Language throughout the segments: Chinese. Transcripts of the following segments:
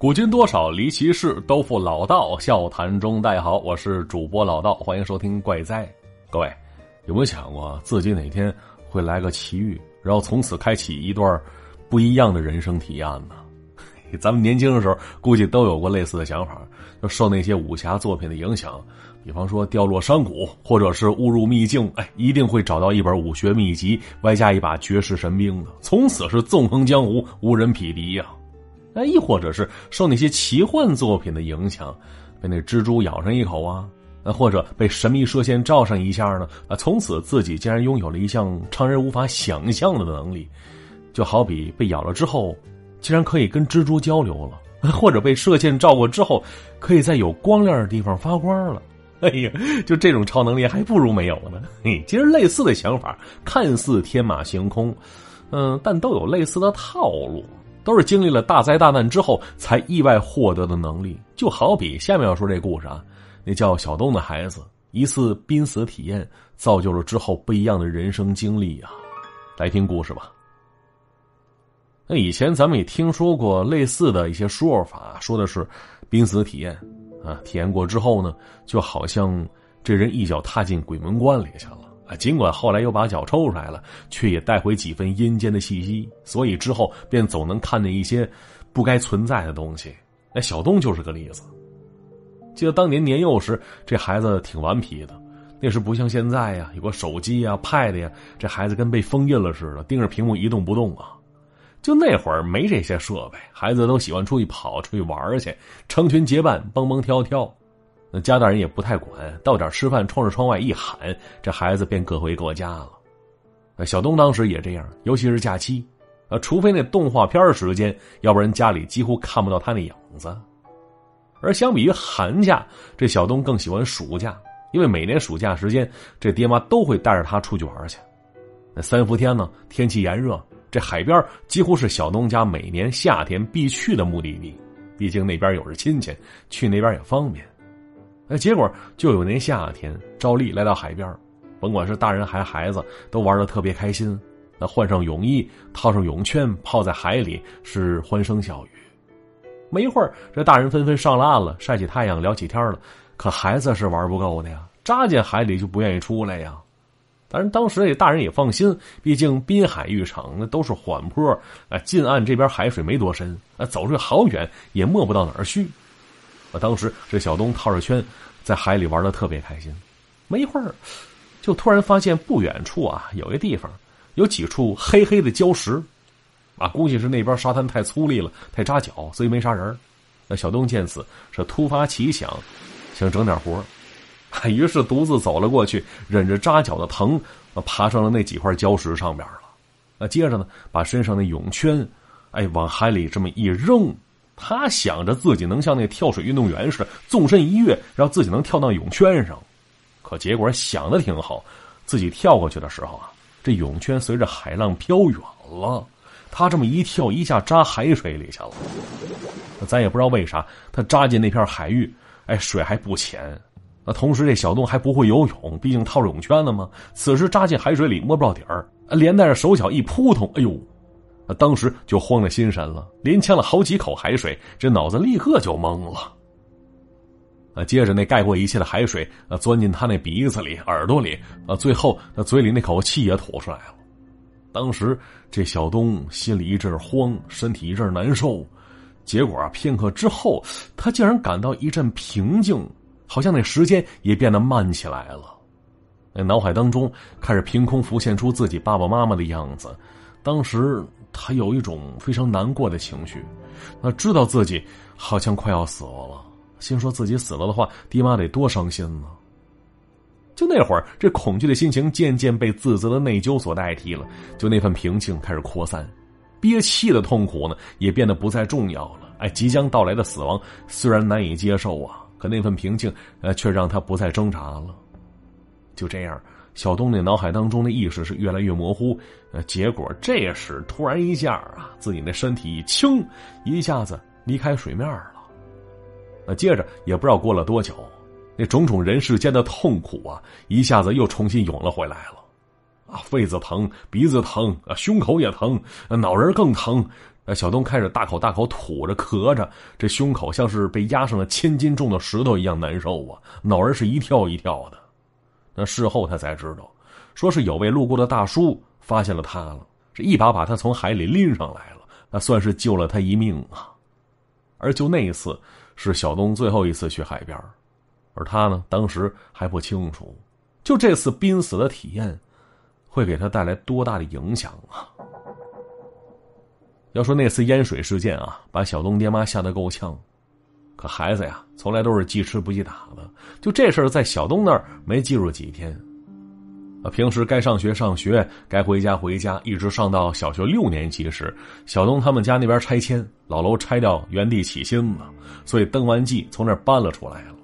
古今多少离奇事，都付老道笑谈中。大家好，我是主播老道，欢迎收听怪哉。各位有没有想过自己哪天会来个奇遇，然后从此开启一段不一样的人生体验呢？咱们年轻的时候估计都有过类似的想法，就受那些武侠作品的影响，比方说掉落山谷，或者是误入秘境，哎，一定会找到一本武学秘籍，外加一把绝世神兵的，从此是纵横江湖，无人匹敌呀。哎，亦或者是受那些奇幻作品的影响，被那蜘蛛咬上一口啊，那或者被神秘射线照上一下呢？啊，从此自己竟然拥有了一项常人无法想象的能力，就好比被咬了之后，竟然可以跟蜘蛛交流了，或者被射线照过之后，可以在有光亮的地方发光了。哎呀，就这种超能力还不如没有呢。嘿，其实类似的想法看似天马行空，嗯，但都有类似的套路。都是经历了大灾大难之后才意外获得的能力，就好比下面要说这故事啊，那叫小东的孩子一次濒死体验，造就了之后不一样的人生经历啊。来听故事吧。那以前咱们也听说过类似的一些说法，说的是濒死体验啊，体验过之后呢，就好像这人一脚踏进鬼门关里去了。啊，尽管后来又把脚抽出来了，却也带回几分阴间的气息，所以之后便总能看见一些不该存在的东西。那小东就是个例子。记得当年年幼时，这孩子挺顽皮的，那时不像现在呀，有个手机呀、pad 呀，这孩子跟被封印了似的，盯着屏幕一动不动啊。就那会儿没这些设备，孩子都喜欢出去跑、出去玩去，成群结伴，蹦蹦跳跳。那家大人也不太管，到点吃饭，冲着窗外一喊，这孩子便各回各家了。那小东当时也这样，尤其是假期，啊，除非那动画片时间，要不然家里几乎看不到他那影子。而相比于寒假，这小东更喜欢暑假，因为每年暑假时间，这爹妈都会带着他出去玩去。那三伏天呢，天气炎热，这海边几乎是小东家每年夏天必去的目的地，毕竟那边有着亲戚，去那边也方便。哎，结果就有那夏天，照例来到海边，甭管是大人还是孩子，都玩的特别开心。那换上泳衣，套上泳圈，泡在海里，是欢声笑语。没一会儿，这大人纷纷上了岸了，晒起太阳，聊起天了。可孩子是玩不够的呀，扎进海里就不愿意出来呀。当然，当时这大人也放心，毕竟滨海浴场那都是缓坡，啊，近岸这边海水没多深，啊，走出去好远也没不到哪儿去。啊，当时这小东套着圈，在海里玩的特别开心。没一会儿，就突然发现不远处啊，有一地方有几处黑黑的礁石，啊，估计是那边沙滩太粗粝了，太扎脚，所以没啥人。那小东见此是突发奇想，想整点活 于是独自走了过去，忍着扎脚的疼，爬上了那几块礁石上边了。那接着呢，把身上的泳圈，哎，往海里这么一扔。他想着自己能像那跳水运动员似的纵身一跃，让自己能跳到泳圈上。可结果想的挺好，自己跳过去的时候啊，这泳圈随着海浪飘远了。他这么一跳，一下扎海水里去了。咱也不知道为啥，他扎进那片海域，哎，水还不浅。那同时，这小洞还不会游泳，毕竟套着泳圈呢嘛。此时扎进海水里摸不着底儿，连带着手脚一扑通，哎呦！他当时就慌了心神了，连呛了好几口海水，这脑子立刻就懵了。啊，接着那盖过一切的海水啊，钻进他那鼻子里、耳朵里，啊，最后那嘴里那口气也吐出来了。当时这小东心里一阵慌，身体一阵难受。结果啊，片刻之后，他竟然感到一阵平静，好像那时间也变得慢起来了。那脑海当中开始凭空浮现出自己爸爸妈妈的样子，当时。他有一种非常难过的情绪，那知道自己好像快要死了，心说自己死了的话，爹妈得多伤心呢。就那会儿，这恐惧的心情渐渐被自责的内疚所代替了，就那份平静开始扩散，憋气的痛苦呢也变得不再重要了。哎，即将到来的死亡虽然难以接受啊，可那份平静呃却让他不再挣扎了。就这样。小东那脑海当中的意识是越来越模糊，呃，结果这时突然一下啊，自己那身体一轻，一下子离开水面了。那接着也不知道过了多久，那种种人世间的痛苦啊，一下子又重新涌了回来了。啊，肺子疼，鼻子疼，啊，胸口也疼，脑仁更疼。小东开始大口大口吐着，咳着，这胸口像是被压上了千斤重的石头一样难受啊，脑仁是一跳一跳的。那事后他才知道，说是有位路过的大叔发现了他了，这一把把他从海里拎上来了，那算是救了他一命啊。而就那一次，是小东最后一次去海边，而他呢，当时还不清楚，就这次濒死的体验。会给他带来多大的影响啊？要说那次淹水事件啊，把小东爹妈吓得够呛。可孩子呀，从来都是记吃不记打的，就这事儿在小东那儿没记住几天。啊，平时该上学上学，该回家回家，一直上到小学六年级时，小东他们家那边拆迁，老楼拆掉，原地起新了，所以登完记从那儿搬了出来了。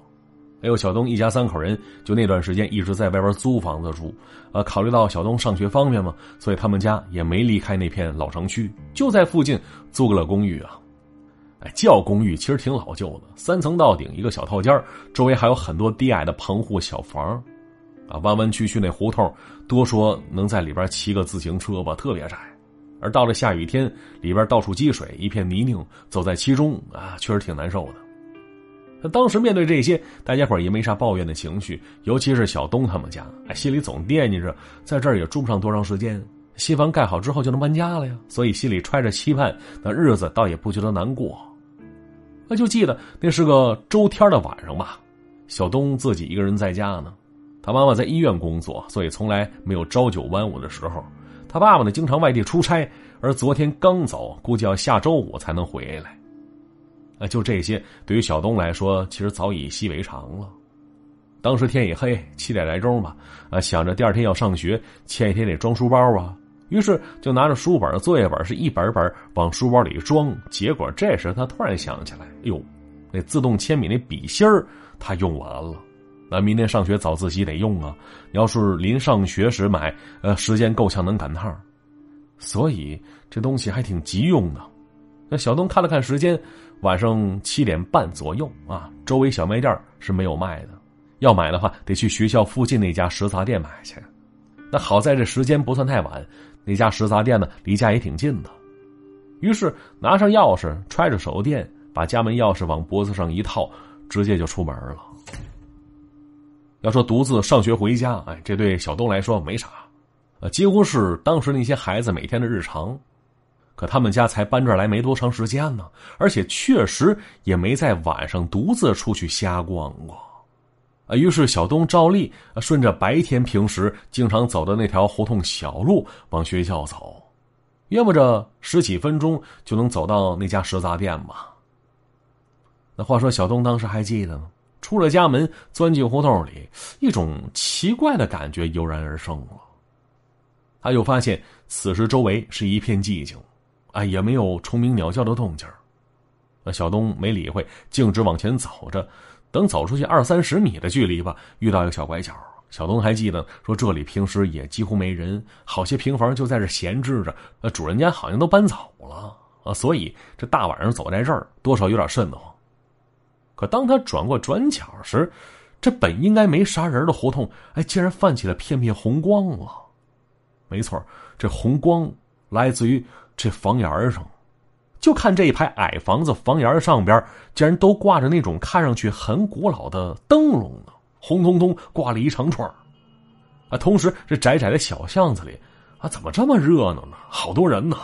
还有小东一家三口人，就那段时间一直在外边租房子住，呃，考虑到小东上学方便嘛，所以他们家也没离开那片老城区，就在附近租个了公寓啊。哎，叫公寓其实挺老旧的，三层到顶一个小套间周围还有很多低矮的棚户小房，啊，弯弯曲曲那胡同，多说能在里边骑个自行车吧，特别窄。而到了下雨天，里边到处积水，一片泥泞，走在其中啊，确实挺难受的。当时面对这些，大家伙也没啥抱怨的情绪，尤其是小东他们家，哎，心里总惦记着，在这儿也住不上多长时间，新房盖好之后就能搬家了呀，所以心里揣着期盼，那日子倒也不觉得难过。那就记得那是个周天的晚上吧，小东自己一个人在家呢，他妈妈在医院工作，所以从来没有朝九晚五的时候，他爸爸呢经常外地出差，而昨天刚走，估计要下周五才能回来。啊，就这些，对于小东来说，其实早已习以为常了。当时天已黑，七点来钟吧，啊，想着第二天要上学，前一天得装书包啊，于是就拿着书本、作业本，是一本本往书包里装。结果这时他突然想起来，哎呦，那自动铅笔那笔芯儿他用完了，那明天上学早自习得用啊。要是临上学时买，呃，时间够呛能赶趟，所以这东西还挺急用的。那小东看了看时间。晚上七点半左右啊，周围小卖店是没有卖的，要买的话得去学校附近那家食杂店买去。那好在这时间不算太晚，那家食杂店呢离家也挺近的。于是拿上钥匙，揣着手电，把家门钥匙往脖子上一套，直接就出门了。要说独自上学回家，哎，这对小东来说没啥，呃，几乎是当时那些孩子每天的日常。可他们家才搬这儿来没多长时间呢，而且确实也没在晚上独自出去瞎逛过，啊，于是小东照例顺着白天平时经常走的那条胡同小路往学校走，约摸着十几分钟就能走到那家食杂店吧。那话说，小东当时还记得呢，出了家门，钻进胡同里，一种奇怪的感觉油然而生了。他又发现此时周围是一片寂静。啊，也没有虫鸣鸟叫的动静那小东没理会，径直往前走着。等走出去二三十米的距离吧，遇到一个小拐角。小东还记得说，这里平时也几乎没人，好些平房就在这闲置着。呃，主人家好像都搬走了啊，所以这大晚上走在这儿，多少有点瘆得慌。可当他转过转角时，这本应该没啥人的胡同，哎，竟然泛起了片片红光了。没错，这红光来自于。这房檐上，就看这一排矮房子房檐上边，竟然都挂着那种看上去很古老的灯笼呢，红彤彤挂了一长串啊，同时这窄窄的小巷子里，啊，怎么这么热闹呢？好多人呢，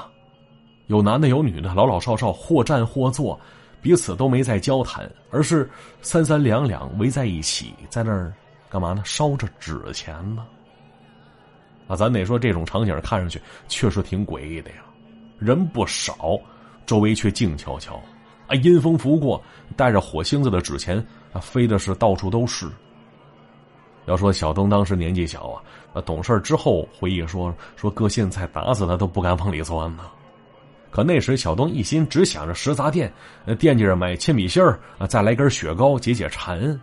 有男的有女的，老老少少或站或坐，彼此都没在交谈，而是三三两两围在一起，在那儿干嘛呢？烧着纸钱呢。啊，咱得说这种场景看上去确实挺诡异的呀。人不少，周围却静悄悄。啊，阴风拂过，带着火星子的纸钱啊，飞的是到处都是。要说小东当时年纪小啊，啊，懂事之后回忆说，说搁现在打死他都不敢往里钻呢。可那时小东一心只想着食杂店，惦记着买铅笔芯儿啊，再来根雪糕解解馋，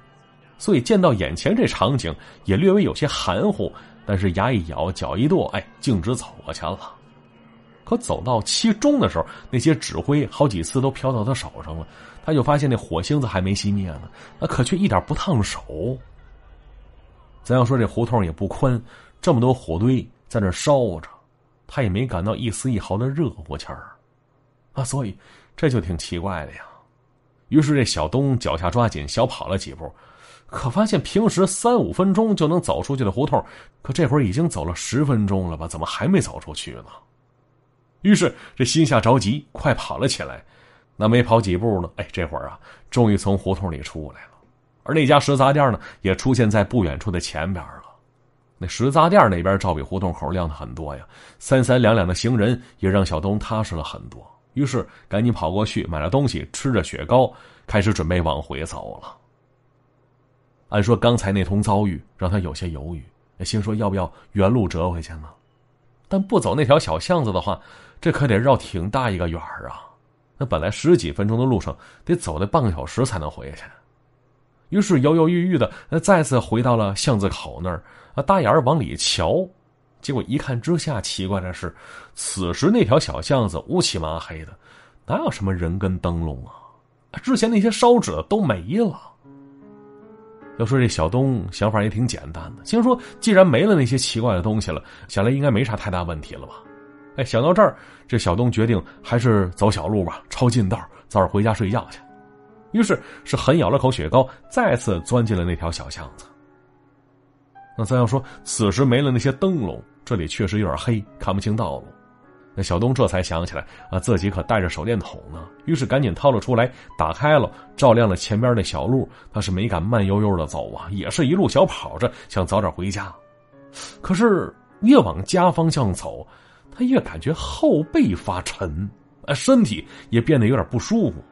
所以见到眼前这场景也略微有些含糊，但是牙一咬，脚一跺，哎，径直走过去了。可走到其中的时候，那些纸灰好几次都飘到他手上了，他就发现那火星子还没熄灭呢，那可却一点不烫手。咱要说这胡同也不宽，这么多火堆在那烧着，他也没感到一丝一毫的热乎气儿，啊，所以这就挺奇怪的呀。于是这小东脚下抓紧，小跑了几步，可发现平时三五分钟就能走出去的胡同，可这会儿已经走了十分钟了吧？怎么还没走出去呢？于是这心下着急，快跑了起来。那没跑几步呢，哎，这会儿啊，终于从胡同里出来了。而那家食杂店呢，也出现在不远处的前边了。那食杂店那边照比胡同口亮的很多呀，三三两两的行人也让小东踏实了很多。于是赶紧跑过去买了东西，吃着雪糕，开始准备往回走了。按说刚才那通遭遇让他有些犹豫，心说要不要原路折回去呢？但不走那条小巷子的话，这可得绕挺大一个远儿啊。那本来十几分钟的路程，得走那半个小时才能回去。于是犹犹豫豫的，再次回到了巷子口那儿，啊，大眼儿往里瞧。结果一看之下，奇怪的是，此时那条小巷子乌漆麻黑的，哪有什么人跟灯笼啊？之前那些烧纸的都没了。要说这小东想法也挺简单的，心说既然没了那些奇怪的东西了，想来应该没啥太大问题了吧？哎，想到这儿，这小东决定还是走小路吧，抄近道，早点回家睡觉去。于是是狠咬了口雪糕，再次钻进了那条小巷子。那咱要说，此时没了那些灯笼，这里确实有点黑，看不清道路。小东这才想起来啊，自己可带着手电筒呢，于是赶紧掏了出来，打开了，照亮了前边那小路。他是没敢慢悠悠的走啊，也是一路小跑着，想早点回家。可是越往家方向走，他越感觉后背发沉，啊，身体也变得有点不舒服。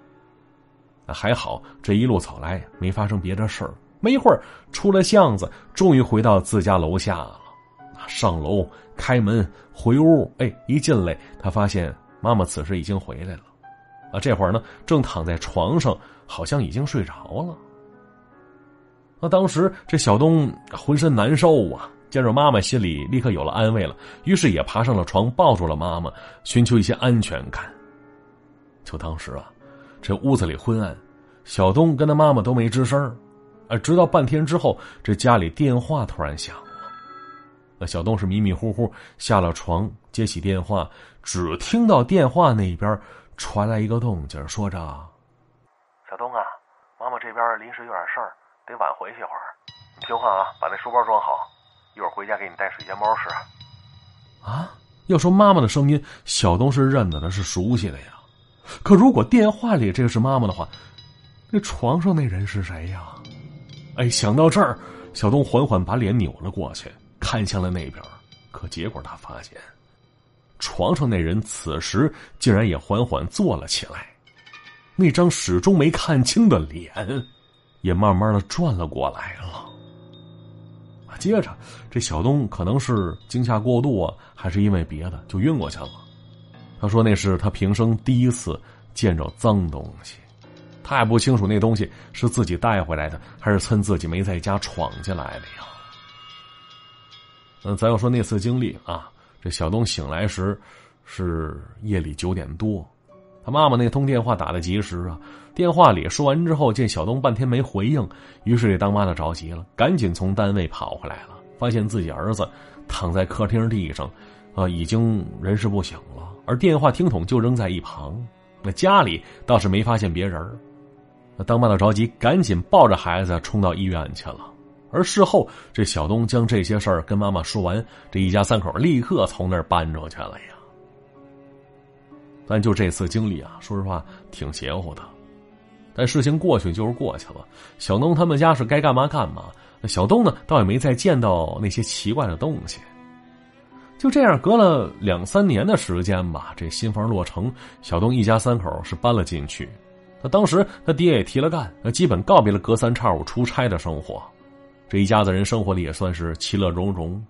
还好这一路走来没发生别的事儿。没一会儿，出了巷子，终于回到自家楼下了。上楼开门回屋，哎，一进来，他发现妈妈此时已经回来了。啊，这会儿呢，正躺在床上，好像已经睡着了。那当时这小东浑身难受啊，见着妈妈，心里立刻有了安慰了，于是也爬上了床，抱住了妈妈，寻求一些安全感。就当时啊，这屋子里昏暗，小东跟他妈妈都没吱声啊，直到半天之后，这家里电话突然响。那小东是迷迷糊糊下了床，接起电话，只听到电话那边传来一个动静，说着：“小东啊，妈妈这边临时有点事儿，得晚回去一会儿。你听话啊，把那书包装好，一会儿回家给你带水煎包吃。”啊，要说妈妈的声音，小东是认得的，是熟悉的呀。可如果电话里这个是妈妈的话，那床上那人是谁呀？哎，想到这儿，小东缓缓把脸扭了过去。看向了那边，可结果他发现，床上那人此时竟然也缓缓坐了起来，那张始终没看清的脸，也慢慢的转了过来了。接着，这小东可能是惊吓过度啊，还是因为别的，就晕过去了。他说那是他平生第一次见着脏东西，他也不清楚那东西是自己带回来的，还是趁自己没在家闯进来的呀。嗯，咱要说那次经历啊，这小东醒来时是夜里九点多，他妈妈那通电话打的及时啊。电话里说完之后，见小东半天没回应，于是这当妈的着急了，赶紧从单位跑回来了，发现自己儿子躺在客厅地上，啊，已经人事不省了，而电话听筒就扔在一旁。那家里倒是没发现别人那当妈的着急，赶紧抱着孩子冲到医院去了。而事后，这小东将这些事儿跟妈妈说完，这一家三口立刻从那儿搬出去了呀。但就这次经历啊，说实话挺邪乎的。但事情过去就是过去了，小东他们家是该干嘛干嘛。小东呢，倒也没再见到那些奇怪的东西。就这样，隔了两三年的时间吧，这新房落成，小东一家三口是搬了进去。他当时他爹也提了干，那基本告别了隔三差五出差的生活。这一家子人生活的也算是其乐融融，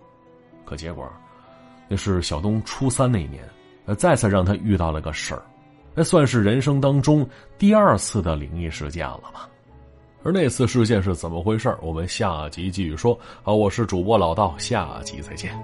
可结果，那是小东初三那年，再次让他遇到了个事儿，那算是人生当中第二次的灵异事件了吧？而那次事件是怎么回事我们下集继续说。好，我是主播老道，下集再见。